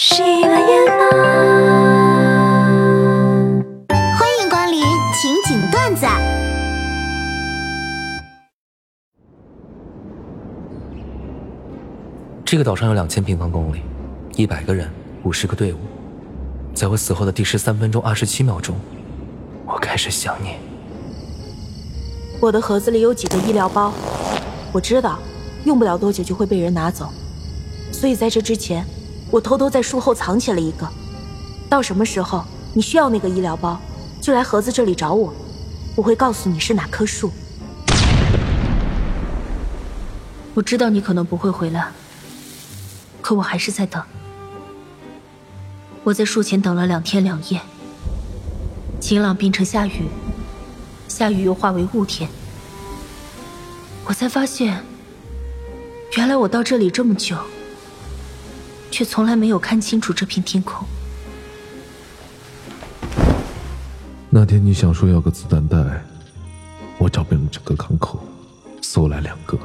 喜马拉欢迎光临情景段子。这个岛上有两千平方公里，一百个人，五十个队伍。在我死后的第十三分钟二十七秒钟，我开始想你。我的盒子里有几个医疗包，我知道用不了多久就会被人拿走，所以在这之前，我偷偷在树后藏起了一个。到什么时候你需要那个医疗包，就来盒子这里找我，我会告诉你是哪棵树。我知道你可能不会回来，可我还是在等。我在树前等了两天两夜，晴朗变成下雨，下雨又化为雾天。我才发现，原来我到这里这么久，却从来没有看清楚这片天空。那天你想说要个子弹袋，我找遍了整个港口，搜来两个。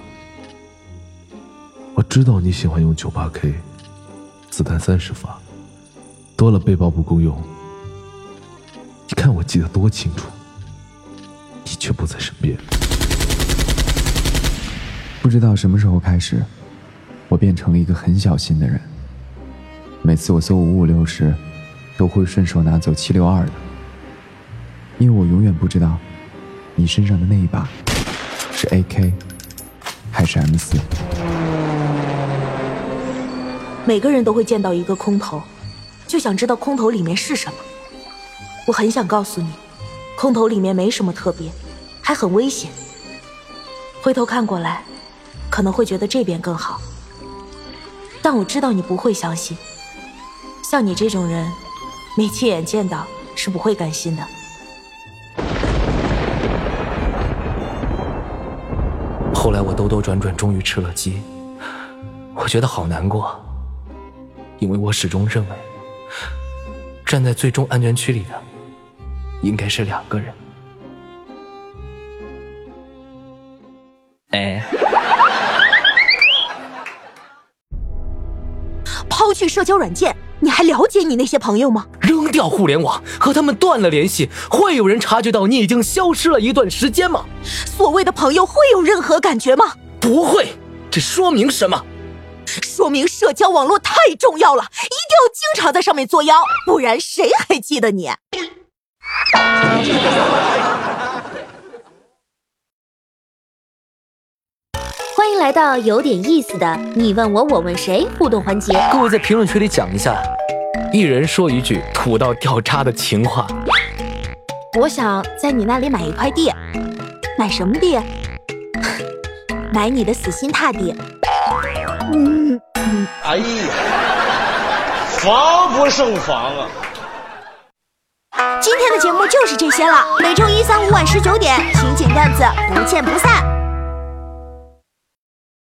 我知道你喜欢用九八 K，子弹三十发。多了背包不够用，你看我记得多清楚，你却不在身边。不知道什么时候开始，我变成了一个很小心的人。每次我搜五五六时，都会顺手拿走七六二的，因为我永远不知道，你身上的那一把是 AK 还是 M 四。每个人都会见到一个空投。就想知道空投里面是什么。我很想告诉你，空投里面没什么特别，还很危险。回头看过来，可能会觉得这边更好。但我知道你不会相信。像你这种人，没亲眼见到是不会甘心的。后来我兜兜转转，终于吃了鸡。我觉得好难过，因为我始终认为。站在最终安全区里的，应该是两个人。哎，抛去社交软件，你还了解你那些朋友吗？扔掉互联网，和他们断了联系，会有人察觉到你已经消失了一段时间吗？所谓的朋友会有任何感觉吗？不会，这说明什么？说明社交网络太重要了，一定要经常在上面作妖，不然谁还记得你？欢迎来到有点意思的你问我我问谁互动环节。各位在评论区里讲一下，一人说一句土到掉渣的情话。我想在你那里买一块地，买什么地？买你的死心塌地。嗯，哎呀，防不胜防啊！今天的节目就是这些了，每周一、三、五晚十九点，情景段子不见不散。